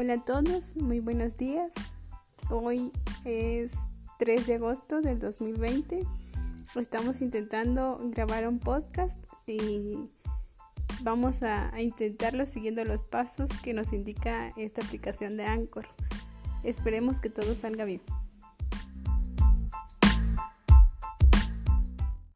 Hola a todos, muy buenos días. Hoy es 3 de agosto del 2020. Estamos intentando grabar un podcast y vamos a, intentarlo siguiendo los pasos que nos indica esta aplicación de Anchor. Esperemos que todo salga bien.